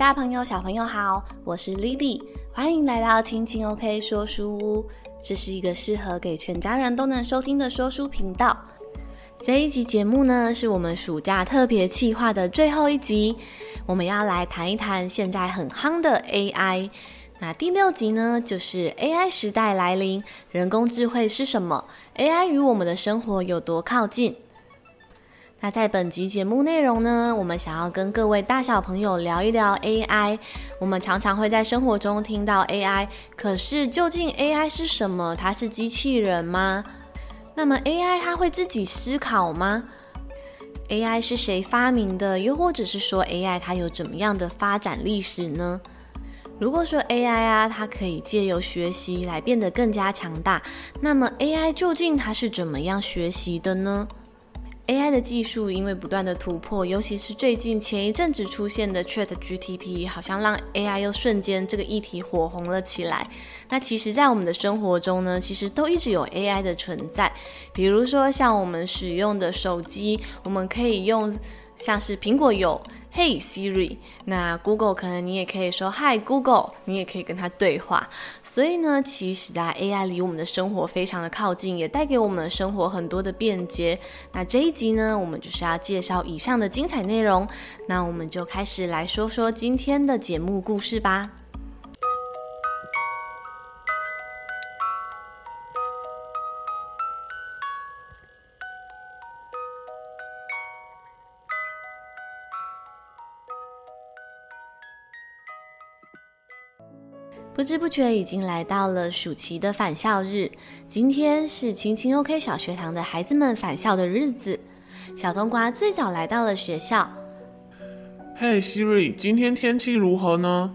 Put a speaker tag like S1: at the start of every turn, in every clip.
S1: 大朋友、小朋友好，我是 Lily，欢迎来到亲亲 OK 说书屋。这是一个适合给全家人都能收听的说书频道。这一集节目呢，是我们暑假特别企划的最后一集，我们要来谈一谈现在很夯的 AI。那第六集呢，就是 AI 时代来临，人工智慧是什么？AI 与我们的生活有多靠近？那在本集节目内容呢，我们想要跟各位大小朋友聊一聊 AI。我们常常会在生活中听到 AI，可是究竟 AI 是什么？它是机器人吗？那么 AI 它会自己思考吗？AI 是谁发明的？又或者是说 AI 它有怎么样的发展历史呢？如果说 AI 啊，它可以借由学习来变得更加强大，那么 AI 究竟它是怎么样学习的呢？AI 的技术因为不断的突破，尤其是最近前一阵子出现的 Chat G T P，好像让 AI 又瞬间这个议题火红了起来。那其实，在我们的生活中呢，其实都一直有 AI 的存在。比如说，像我们使用的手机，我们可以用像是苹果有。嘿 Siri，那 Google 可能你也可以说 Hi Google，你也可以跟它对话。所以呢，其实啊，AI 离我们的生活非常的靠近，也带给我们的生活很多的便捷。那这一集呢，我们就是要介绍以上的精彩内容。那我们就开始来说说今天的节目故事吧。不知不觉已经来到了暑期的返校日，今天是晴晴 OK 小学堂的孩子们返校的日子。小冬瓜最早来到了学校。
S2: 嘿，Siri，今天天气如何呢？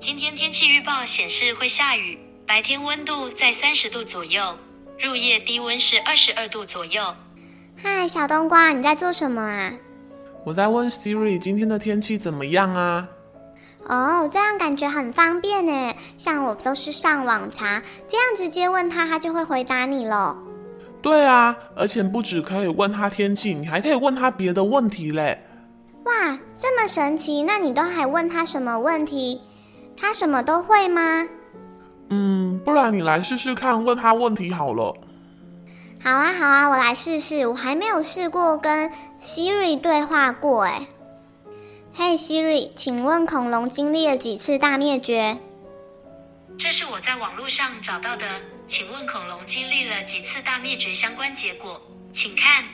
S3: 今天天气预报显示会下雨，白天温度在三十度左右，入夜低温是二十二度左右。
S4: 嗨，小冬瓜，你在做什么啊？
S2: 我在问 Siri 今天的天气怎么样啊？
S4: 哦，这样感觉很方便呢。像我都是上网查，这样直接问他，他就会回答你喽。
S2: 对啊，而且不只可以问他天气，你还可以问他别的问题嘞。
S4: 哇，这么神奇！那你都还问他什么问题？他什么都会吗？
S2: 嗯，不然你来试试看，问他问题好了。
S4: 好啊，好啊，我来试试。我还没有试过跟 Siri 对话过，哎。嘿，Siri，请问恐龙经历了几次大灭绝？
S3: 这是我在网络上找到的。请问恐龙经历了几次大灭绝相关结果？请看。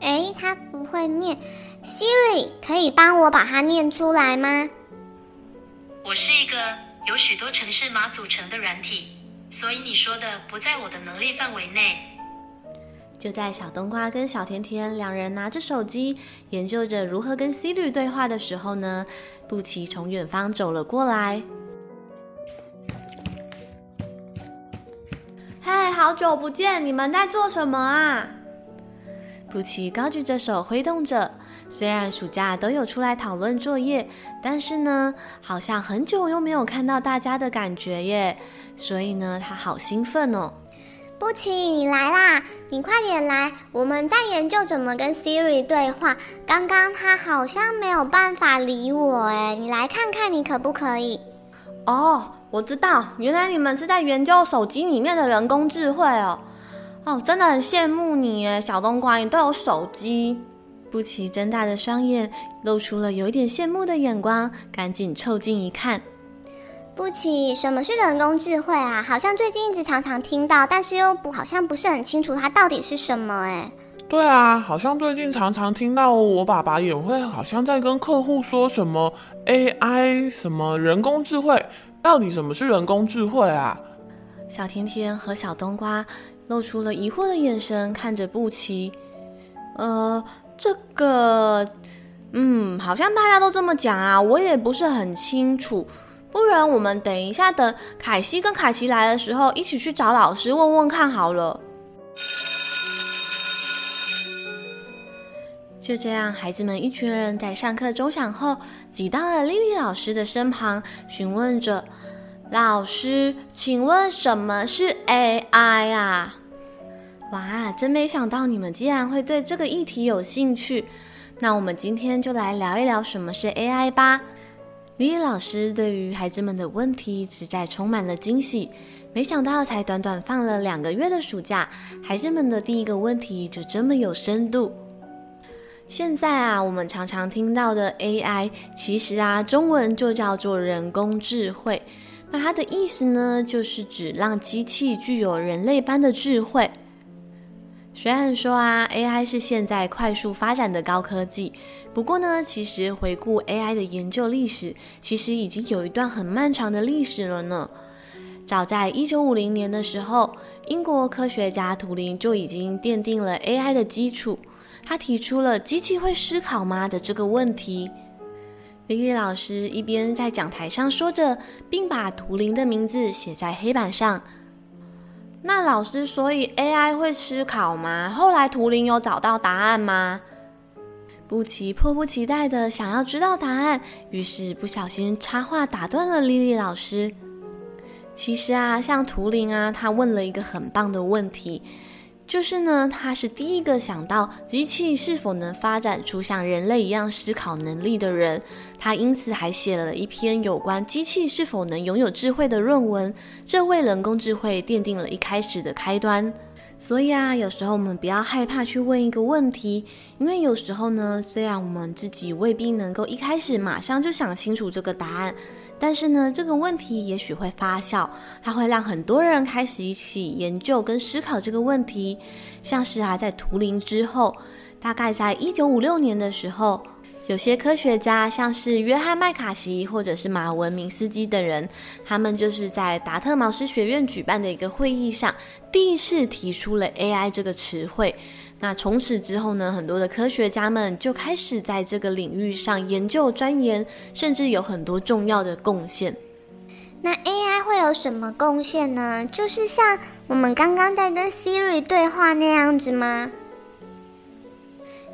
S4: 哎，它不会念。Siri，可以帮我把它念出来吗？
S3: 我是一个由许多城市码组成的软体，所以你说的不在我的能力范围内。
S1: 就在小冬瓜跟小甜甜两人拿着手机研究着如何跟 Siri 对话的时候呢，布奇从远方走了过来。嗨，好久不见，你们在做什么啊？布奇高举着手挥动着，虽然暑假都有出来讨论作业，但是呢，好像很久又没有看到大家的感觉耶，所以呢，他好兴奋哦。
S4: 布奇，你来啦！你快点来，我们在研究怎么跟 Siri 对话。刚刚他好像没有办法理我，哎，你来看看，你可不可以？
S1: 哦，我知道，原来你们是在研究手机里面的人工智慧哦。哦，真的很羡慕你哎，小冬瓜，你都有手机。布奇睁大的双眼，露出了有一点羡慕的眼光，赶紧凑近一看。
S4: 布奇，什么是人工智慧啊？好像最近一直常常听到，但是又不好像不是很清楚它到底是什么哎。
S2: 对啊，好像最近常常听到我爸爸也会好像在跟客户说什么 AI 什么人工智慧，到底什么是人工智慧啊？
S1: 小甜甜和小冬瓜露出了疑惑的眼神看着布奇。呃，这个，嗯，好像大家都这么讲啊，我也不是很清楚。不然我们等一下，等凯西跟凯奇来的时候，一起去找老师问问看好了。就这样，孩子们一群人在上课钟响后，挤到了莉莉老师的身旁，询问着：“老师，请问什么是 AI 啊？”哇，真没想到你们竟然会对这个议题有兴趣。那我们今天就来聊一聊什么是 AI 吧。李李老师对于孩子们的问题实在充满了惊喜。没想到，才短短放了两个月的暑假，孩子们的第一个问题就这么有深度。现在啊，我们常常听到的 AI，其实啊，中文就叫做人工智慧。那它的意思呢，就是指让机器具有人类般的智慧。虽然说啊，AI 是现在快速发展的高科技，不过呢，其实回顾 AI 的研究历史，其实已经有一段很漫长的历史了呢。早在一九五零年的时候，英国科学家图灵就已经奠定了 AI 的基础。他提出了“机器会思考吗”的这个问题。莉莉老师一边在讲台上说着，并把图灵的名字写在黑板上。那老师，所以 AI 会思考吗？后来图灵有找到答案吗？布奇迫不及待地想要知道答案，于是不小心插话打断了莉莉老师。其实啊，像图灵啊，他问了一个很棒的问题，就是呢，他是第一个想到机器是否能发展出像人类一样思考能力的人。他因此还写了一篇有关机器是否能拥有智慧的论文，这为人工智慧奠定了一开始的开端。所以啊，有时候我们不要害怕去问一个问题，因为有时候呢，虽然我们自己未必能够一开始马上就想清楚这个答案。但是呢，这个问题也许会发酵，它会让很多人开始一起研究跟思考这个问题。像是啊，在图灵之后，大概在一九五六年的时候，有些科学家，像是约翰麦卡锡或者是马文明斯基等人，他们就是在达特茅斯学院举办的一个会议上，第一次提出了 AI 这个词汇。那从此之后呢，很多的科学家们就开始在这个领域上研究钻研，甚至有很多重要的贡献。
S4: 那 AI 会有什么贡献呢？就是像我们刚刚在跟 Siri 对话那样子吗？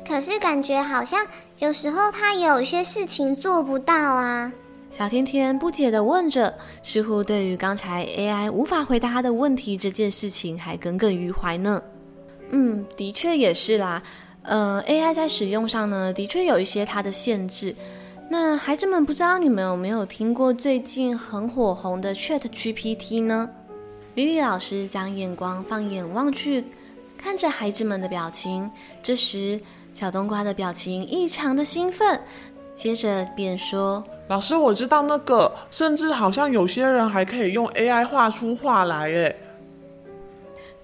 S4: 可是感觉好像有时候他有些事情做不到啊。
S1: 小甜甜不解地问着，似乎对于刚才 AI 无法回答他的问题这件事情还耿耿于怀呢。嗯，的确也是啦。呃，AI 在使用上呢，的确有一些它的限制。那孩子们，不知道你们有没有听过最近很火红的 ChatGPT 呢？莉莉老师将眼光放眼望去，看着孩子们的表情。这时，小冬瓜的表情异常的兴奋，接着便说：“
S2: 老师，我知道那个，甚至好像有些人还可以用 AI 画出画来，诶。”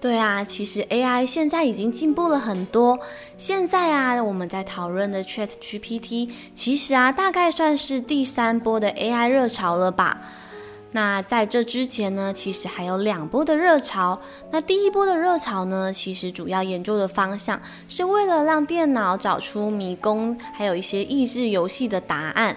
S1: 对啊，其实 AI 现在已经进步了很多。现在啊，我们在讨论的 ChatGPT，其实啊，大概算是第三波的 AI 热潮了吧？那在这之前呢，其实还有两波的热潮。那第一波的热潮呢，其实主要研究的方向是为了让电脑找出迷宫，还有一些益智游戏的答案。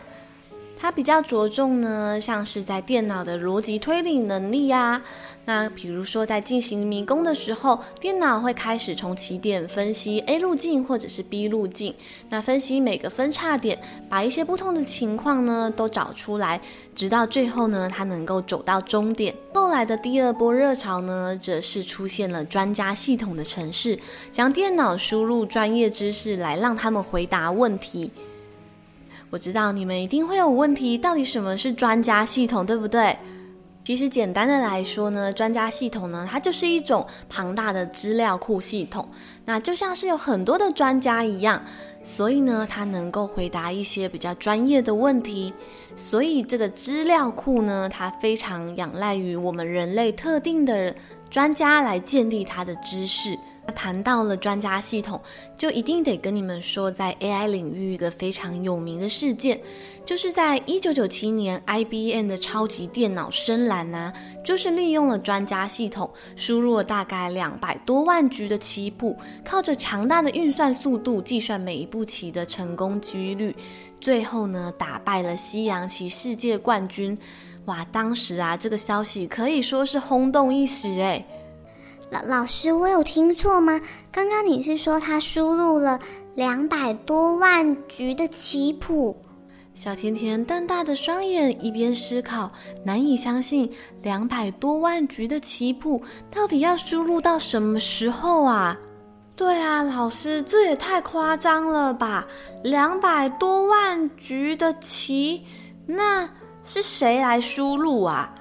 S1: 它比较着重呢，像是在电脑的逻辑推理能力呀、啊。那比如说在进行迷宫的时候，电脑会开始从起点分析 A 路径或者是 B 路径，那分析每个分叉点，把一些不同的情况呢都找出来，直到最后呢，它能够走到终点。后来的第二波热潮呢，则是出现了专家系统的程式，将电脑输入专业知识来让他们回答问题。我知道你们一定会有问题，到底什么是专家系统，对不对？其实简单的来说呢，专家系统呢，它就是一种庞大的资料库系统，那就像是有很多的专家一样，所以呢，它能够回答一些比较专业的问题。所以这个资料库呢，它非常仰赖于我们人类特定的专家来建立它的知识。那谈到了专家系统，就一定得跟你们说，在 AI 领域一个非常有名的事件，就是在一九九七年，IBM 的超级电脑深蓝呐、啊，就是利用了专家系统，输入了大概两百多万局的棋谱，靠着强大的运算速度计算每一步棋的成功几率，最后呢，打败了西洋棋世界冠军。哇，当时啊，这个消息可以说是轰动一时诶。
S4: 老老师，我有听错吗？刚刚你是说他输入了两百多万局的棋谱？
S1: 小甜甜瞪大的双眼，一边思考，难以相信两百多万局的棋谱到底要输入到什么时候啊？对啊，老师，这也太夸张了吧！两百多万局的棋，那是谁来输入啊？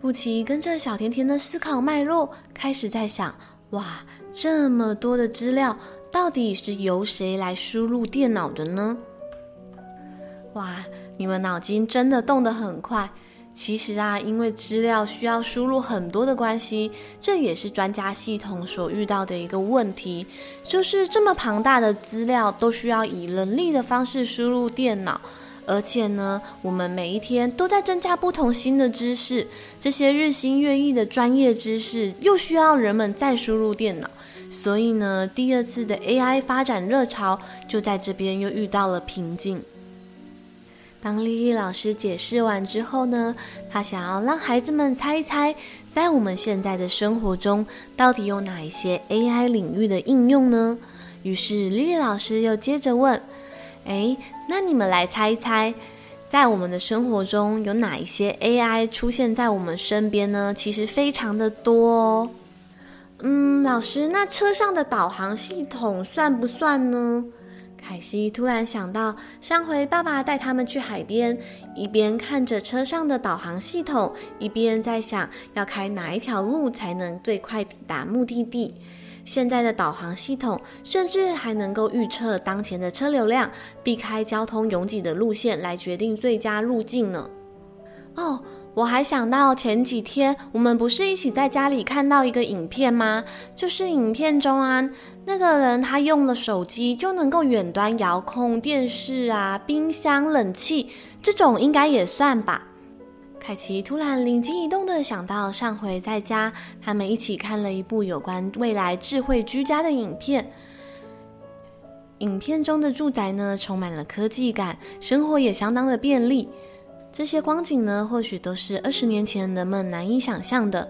S1: 布奇跟着小甜甜的思考脉络，开始在想：哇，这么多的资料，到底是由谁来输入电脑的呢？哇，你们脑筋真的动得很快。其实啊，因为资料需要输入很多的关系，这也是专家系统所遇到的一个问题，就是这么庞大的资料都需要以人力的方式输入电脑，而且呢，我们每一天都在增加不同新的知识，这些日新月异的专业知识又需要人们再输入电脑，所以呢，第二次的 AI 发展热潮就在这边又遇到了瓶颈。当丽丽老师解释完之后呢，她想要让孩子们猜一猜，在我们现在的生活中，到底有哪一些 AI 领域的应用呢？于是丽丽老师又接着问：“诶，那你们来猜一猜，在我们的生活中有哪一些 AI 出现在我们身边呢？其实非常的多哦。嗯，老师，那车上的导航系统算不算呢？”凯西突然想到，上回爸爸带他们去海边，一边看着车上的导航系统，一边在想要开哪一条路才能最快抵达目的地。现在的导航系统甚至还能够预测当前的车流量，避开交通拥挤的路线，来决定最佳路径呢。哦。我还想到前几天我们不是一起在家里看到一个影片吗？就是影片中啊，那个人他用了手机就能够远端遥控电视啊、冰箱、冷气，这种应该也算吧。凯奇突然灵机一动的想到，上回在家他们一起看了一部有关未来智慧居家的影片。影片中的住宅呢，充满了科技感，生活也相当的便利。这些光景呢，或许都是二十年前人们难以想象的。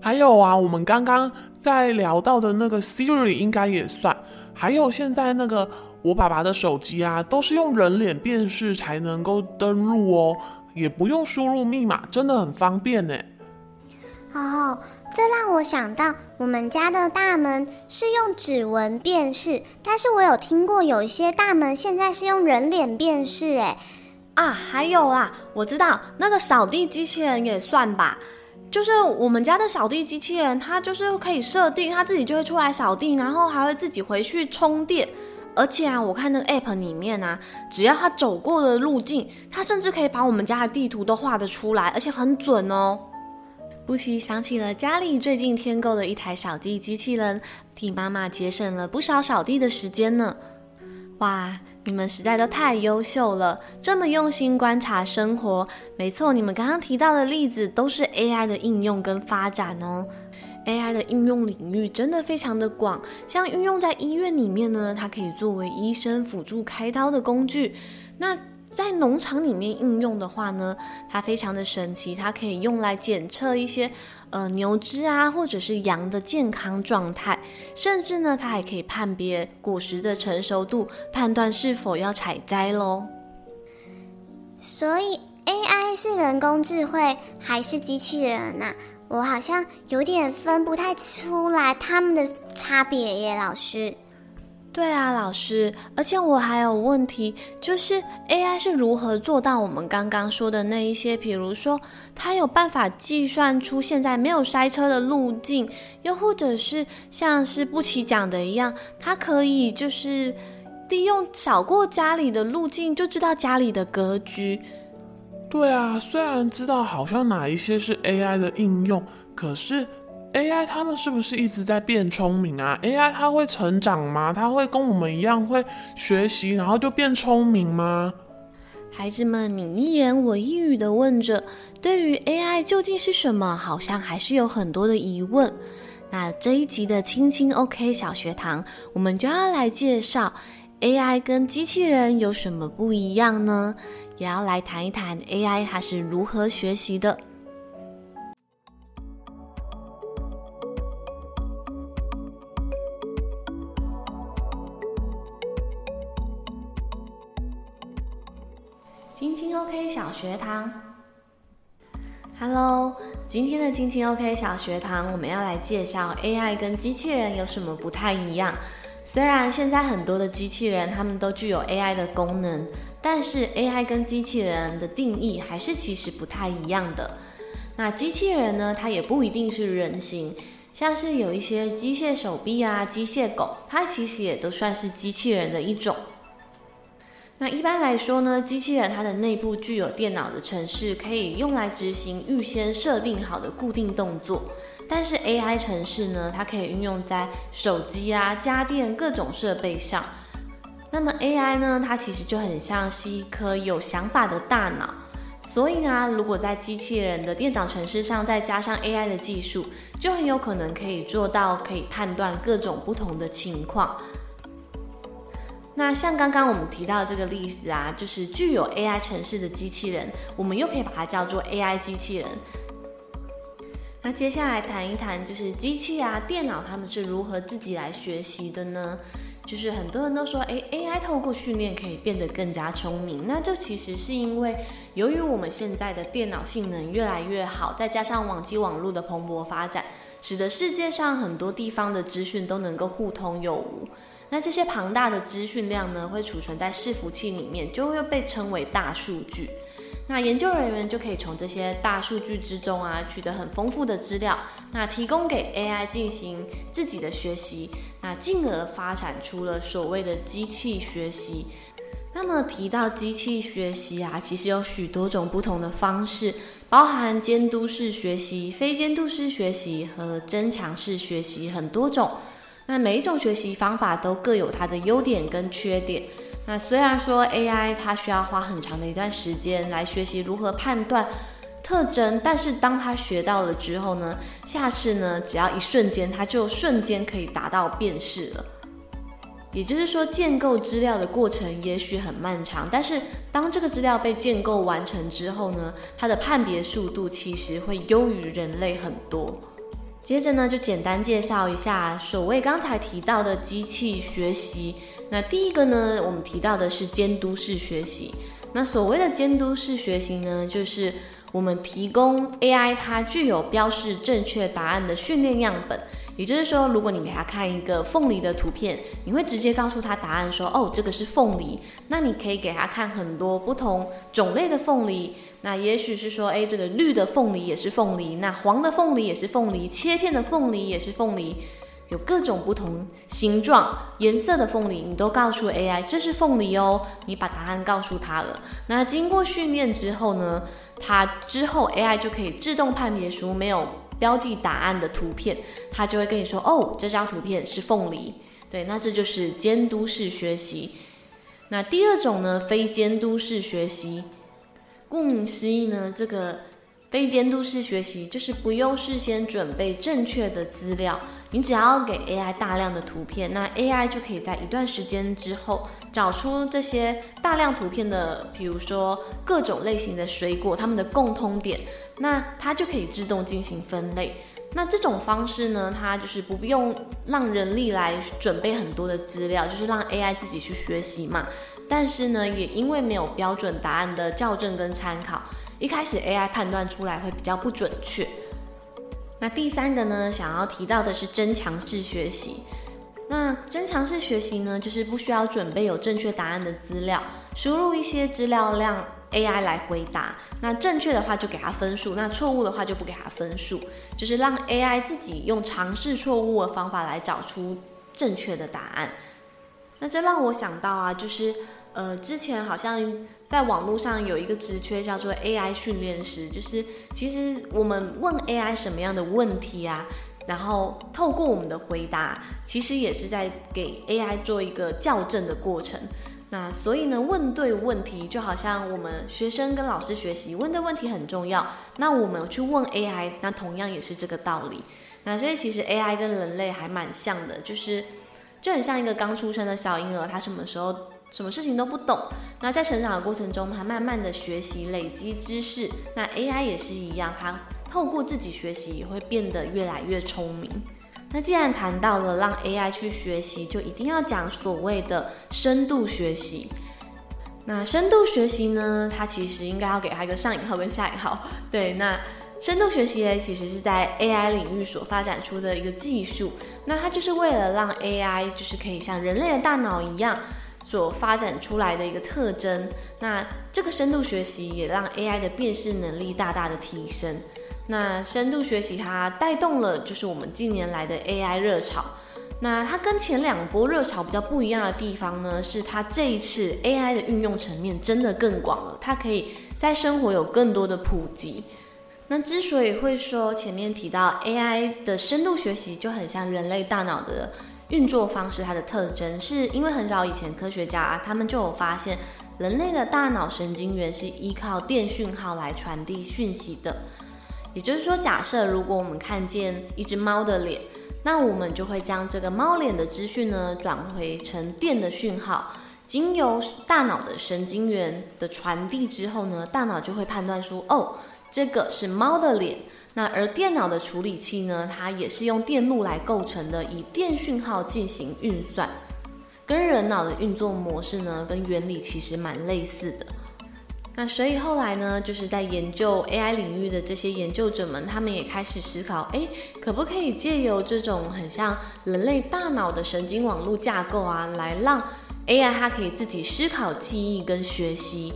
S2: 还有啊，我们刚刚在聊到的那个 Siri 应该也算。还有现在那个我爸爸的手机啊，都是用人脸辨识才能够登录哦，也不用输入密码，真的很方便呢。
S4: 哦，这让我想到我们家的大门是用指纹辨识，但是我有听过有一些大门现在是用人脸辨识，哎。
S1: 啊，还有啦，我知道那个扫地机器人也算吧，就是我们家的扫地机器人，它就是可以设定，它自己就会出来扫地，然后还会自己回去充电。而且啊，我看那个 app 里面啊，只要它走过的路径，它甚至可以把我们家的地图都画得出来，而且很准哦。布奇想起了家里最近添购的一台扫地机器人，替妈妈节省了不少扫地的时间呢。哇！你们实在都太优秀了，这么用心观察生活。没错，你们刚刚提到的例子都是 AI 的应用跟发展哦。AI 的应用领域真的非常的广，像运用在医院里面呢，它可以作为医生辅助开刀的工具。那在农场里面应用的话呢，它非常的神奇，它可以用来检测一些呃牛只啊，或者是羊的健康状态，甚至呢，它还可以判别果实的成熟度，判断是否要采摘喽。
S4: 所以 AI 是人工智慧还是机器人呢？我好像有点分不太出来他们的差别耶，老师。
S1: 对啊，老师，而且我还有问题，就是 AI 是如何做到我们刚刚说的那一些？比如说，它有办法计算出现在没有塞车的路径，又或者是像是布奇讲的一样，它可以就是利用扫过家里的路径就知道家里的格局。
S2: 对啊，虽然知道好像哪一些是 AI 的应用，可是。AI 他们是不是一直在变聪明啊？AI 它会成长吗？它会跟我们一样会学习，然后就变聪明吗？
S1: 孩子们你一言我一语的问着，对于 AI 究竟是什么，好像还是有很多的疑问。那这一集的青青 OK 小学堂，我们就要来介绍 AI 跟机器人有什么不一样呢？也要来谈一谈 AI 它是如何学习的。青青 OK 小学堂 Hello，今天的晶晶 OK 小学堂，我们要来介绍 AI 跟机器人有什么不太一样。虽然现在很多的机器人他们都具有 AI 的功能，但是 AI 跟机器人的定义还是其实不太一样的。那机器人呢，它也不一定是人形，像是有一些机械手臂啊、机械狗，它其实也都算是机器人的一种。那一般来说呢，机器人它的内部具有电脑的程式，可以用来执行预先设定好的固定动作。但是 AI 程式呢，它可以运用在手机啊、家电各种设备上。那么 AI 呢，它其实就很像是一颗有想法的大脑。所以呢，如果在机器人的电脑程式上再加上 AI 的技术，就很有可能可以做到可以判断各种不同的情况。那像刚刚我们提到这个例子啊，就是具有 AI 程式的机器人，我们又可以把它叫做 AI 机器人。那接下来谈一谈，就是机器啊、电脑他们是如何自己来学习的呢？就是很多人都说，诶，AI 透过训练可以变得更加聪明。那这其实是因为，由于我们现在的电脑性能越来越好，再加上网际网络的蓬勃发展，使得世界上很多地方的资讯都能够互通有无。那这些庞大的资讯量呢，会储存在伺服器里面，就会被称为大数据。那研究人员就可以从这些大数据之中啊，取得很丰富的资料，那提供给 AI 进行自己的学习，那进而发展出了所谓的机器学习。那么提到机器学习啊，其实有许多种不同的方式，包含监督式学习、非监督式学习和增强式学习很多种。那每一种学习方法都各有它的优点跟缺点。那虽然说 AI 它需要花很长的一段时间来学习如何判断特征，但是当它学到了之后呢，下次呢，只要一瞬间，它就瞬间可以达到辨识了。也就是说，建构资料的过程也许很漫长，但是当这个资料被建构完成之后呢，它的判别速度其实会优于人类很多。接着呢，就简单介绍一下所谓刚才提到的机器学习。那第一个呢，我们提到的是监督式学习。那所谓的监督式学习呢，就是我们提供 AI 它具有标示正确答案的训练样本。也就是说，如果你给他看一个凤梨的图片，你会直接告诉他答案说，哦，这个是凤梨。那你可以给他看很多不同种类的凤梨。那也许是说，诶，这个绿的凤梨也是凤梨，那黄的凤梨也是凤梨，切片的凤梨也是凤梨，有各种不同形状、颜色的凤梨，你都告诉 AI 这是凤梨哦。你把答案告诉他了。那经过训练之后呢，它之后 AI 就可以自动判别出没有。标记答案的图片，它就会跟你说：“哦，这张图片是凤梨。”对，那这就是监督式学习。那第二种呢，非监督式学习。顾名思义呢，这个非监督式学习就是不用事先准备正确的资料。你只要给 AI 大量的图片，那 AI 就可以在一段时间之后找出这些大量图片的，比如说各种类型的水果，它们的共通点，那它就可以自动进行分类。那这种方式呢，它就是不用让人力来准备很多的资料，就是让 AI 自己去学习嘛。但是呢，也因为没有标准答案的校正跟参考，一开始 AI 判断出来会比较不准确。那第三个呢，想要提到的是增强式学习。那增强式学习呢，就是不需要准备有正确答案的资料，输入一些资料让 AI 来回答。那正确的话就给他分数，那错误的话就不给他分数，就是让 AI 自己用尝试错误的方法来找出正确的答案。那这让我想到啊，就是。呃，之前好像在网络上有一个职缺叫做 AI 训练师，就是其实我们问 AI 什么样的问题啊，然后透过我们的回答，其实也是在给 AI 做一个校正的过程。那所以呢，问对问题就好像我们学生跟老师学习，问对问题很重要。那我们去问 AI，那同样也是这个道理。那所以其实 AI 跟人类还蛮像的，就是就很像一个刚出生的小婴儿，他什么时候什么事情都不懂，那在成长的过程中，他慢慢的学习累积知识。那 AI 也是一样，它透过自己学习也会变得越来越聪明。那既然谈到了让 AI 去学习，就一定要讲所谓的深度学习。那深度学习呢，它其实应该要给它一个上引号跟下引号。对，那深度学习呢，其实是在 AI 领域所发展出的一个技术。那它就是为了让 AI 就是可以像人类的大脑一样所发展出来的一个特征。那这个深度学习也让 AI 的辨识能力大大的提升。那深度学习它带动了就是我们近年来的 AI 热潮。那它跟前两波热潮比较不一样的地方呢，是它这一次 AI 的运用层面真的更广了，它可以在生活有更多的普及。那之所以会说前面提到 AI 的深度学习就很像人类大脑的运作方式，它的特征是因为很早以前科学家啊，他们就有发现，人类的大脑神经元是依靠电讯号来传递讯息的。也就是说，假设如果我们看见一只猫的脸，那我们就会将这个猫脸的资讯呢转回成电的讯号，经由大脑的神经元的传递之后呢，大脑就会判断出哦。这个是猫的脸，那而电脑的处理器呢，它也是用电路来构成的，以电讯号进行运算，跟人脑的运作模式呢，跟原理其实蛮类似的。那所以后来呢，就是在研究 AI 领域的这些研究者们，他们也开始思考，哎，可不可以借由这种很像人类大脑的神经网络架构啊，来让 AI 它可以自己思考、记忆跟学习。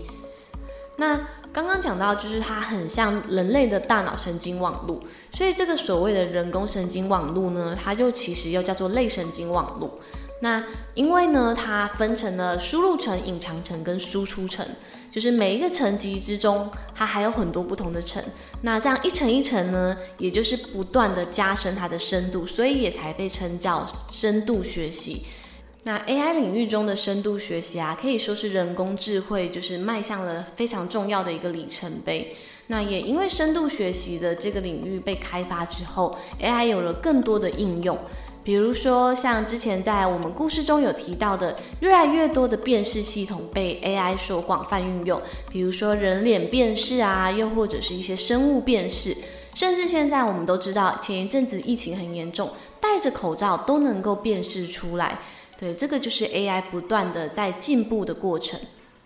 S1: 那刚刚讲到，就是它很像人类的大脑神经网络，所以这个所谓的人工神经网络呢，它就其实又叫做类神经网络。那因为呢，它分成了输入层、隐藏层跟输出层，就是每一个层级之中，它还有很多不同的层。那这样一层一层呢，也就是不断的加深它的深度，所以也才被称叫深度学习。那 AI 领域中的深度学习啊，可以说是人工智慧就是迈向了非常重要的一个里程碑。那也因为深度学习的这个领域被开发之后，AI 有了更多的应用，比如说像之前在我们故事中有提到的，越来越多的辨识系统被 AI 所广泛运用，比如说人脸辨识啊，又或者是一些生物辨识，甚至现在我们都知道，前一阵子疫情很严重，戴着口罩都能够辨识出来。对，这个就是 AI 不断的在进步的过程。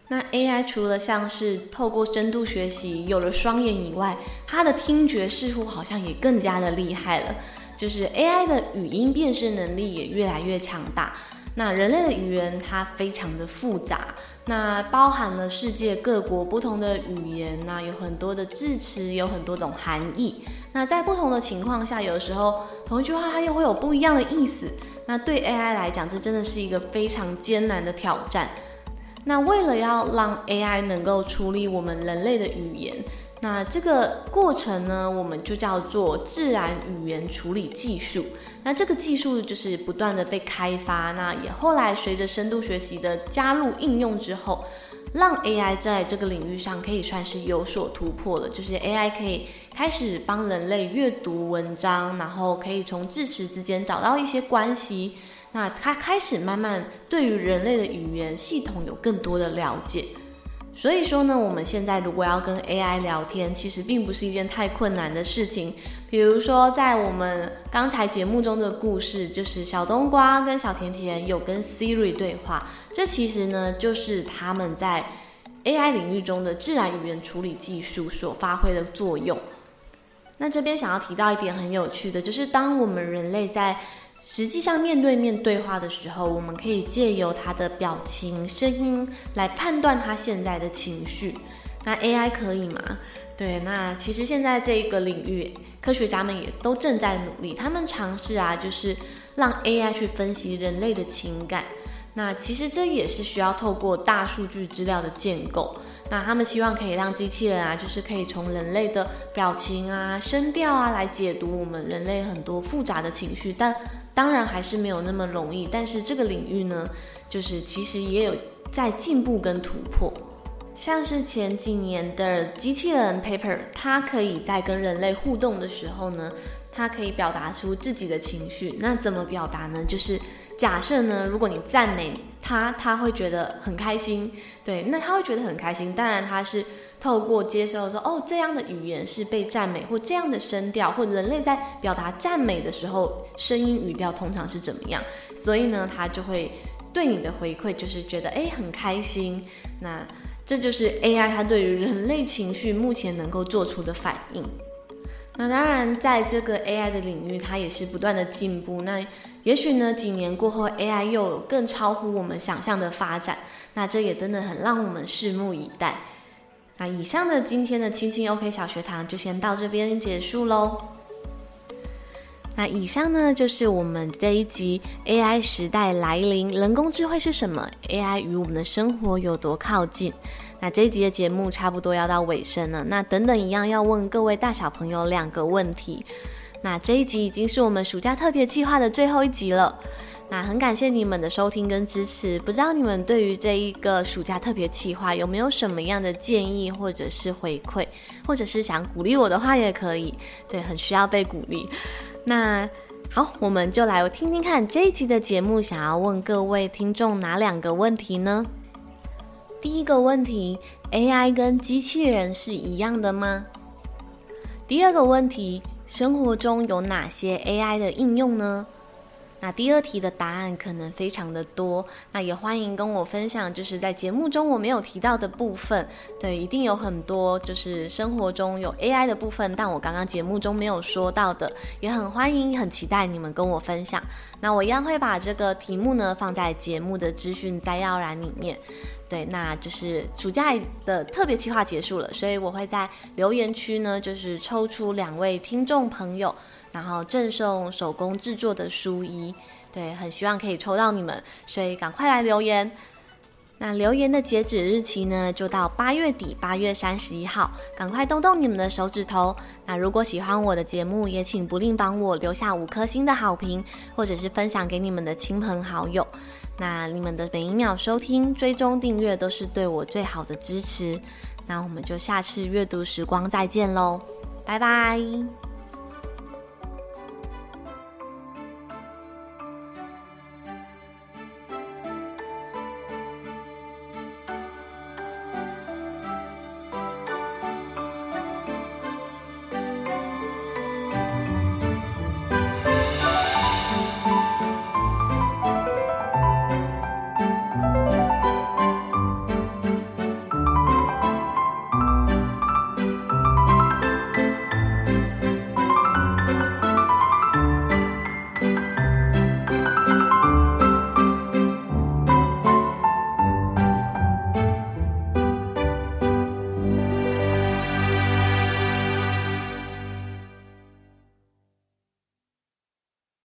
S1: 那 AI 除了像是透过深度学习有了双眼以外，它的听觉似乎好像也更加的厉害了。就是 AI 的语音辨识能力也越来越强大。那人类的语言它非常的复杂，那包含了世界各国不同的语言，那有很多的字词，有很多种含义。那在不同的情况下，有时候同一句话它又会有不一样的意思。那对 AI 来讲，这真的是一个非常艰难的挑战。那为了要让 AI 能够处理我们人类的语言，那这个过程呢，我们就叫做自然语言处理技术。那这个技术就是不断的被开发，那也后来随着深度学习的加入应用之后，让 AI 在这个领域上可以算是有所突破了。就是 AI 可以开始帮人类阅读文章，然后可以从字词之间找到一些关系。那它开始慢慢对于人类的语言系统有更多的了解。所以说呢，我们现在如果要跟 AI 聊天，其实并不是一件太困难的事情。比如说，在我们刚才节目中的故事，就是小冬瓜跟小甜甜有跟 Siri 对话，这其实呢，就是他们在 AI 领域中的自然语言处理技术所发挥的作用。那这边想要提到一点很有趣的，就是当我们人类在实际上面对面对话的时候，我们可以借由他的表情、声音来判断他现在的情绪。那 AI 可以吗？对，那其实现在这一个领域，科学家们也都正在努力，他们尝试啊，就是让 AI 去分析人类的情感。那其实这也是需要透过大数据资料的建构。那他们希望可以让机器人啊，就是可以从人类的表情啊、声调啊来解读我们人类很多复杂的情绪，但当然还是没有那么容易，但是这个领域呢，就是其实也有在进步跟突破。像是前几年的机器人 Pepper，它可以在跟人类互动的时候呢，它可以表达出自己的情绪。那怎么表达呢？就是假设呢，如果你赞美他他会觉得很开心。对，那他会觉得很开心。当然，他是。透过接受说哦，这样的语言是被赞美，或这样的声调，或人类在表达赞美的时候，声音语调通常是怎么样？所以呢，他就会对你的回馈就是觉得哎很开心。那这就是 AI 它对于人类情绪目前能够做出的反应。那当然，在这个 AI 的领域，它也是不断的进步。那也许呢，几年过后，AI 又有更超乎我们想象的发展。那这也真的很让我们拭目以待。那以上的今天的青青 OK 小学堂就先到这边结束喽。那以上呢，就是我们这一集 AI 时代来临，人工智慧是什么？AI 与我们的生活有多靠近？那这一集的节目差不多要到尾声了，那等等一样要问各位大小朋友两个问题。那这一集已经是我们暑假特别计划的最后一集了。那很感谢你们的收听跟支持，不知道你们对于这一个暑假特别计划有没有什么样的建议或者是回馈，或者是想鼓励我的话也可以。对，很需要被鼓励。那好，我们就来听听看这一集的节目，想要问各位听众哪两个问题呢？第一个问题：AI 跟机器人是一样的吗？第二个问题：生活中有哪些 AI 的应用呢？那第二题的答案可能非常的多，那也欢迎跟我分享，就是在节目中我没有提到的部分，对，一定有很多就是生活中有 AI 的部分，但我刚刚节目中没有说到的，也很欢迎，很期待你们跟我分享。那我一样会把这个题目呢放在节目的资讯摘要栏里面。对，那就是暑假的特别计划结束了，所以我会在留言区呢，就是抽出两位听众朋友。然后赠送手工制作的书衣，对，很希望可以抽到你们，所以赶快来留言。那留言的截止日期呢，就到八月底，八月三十一号，赶快动动你们的手指头。那如果喜欢我的节目，也请不吝帮我留下五颗星的好评，或者是分享给你们的亲朋好友。那你们的每一秒收听、追踪、订阅，都是对我最好的支持。那我们就下次阅读时光再见喽，拜拜。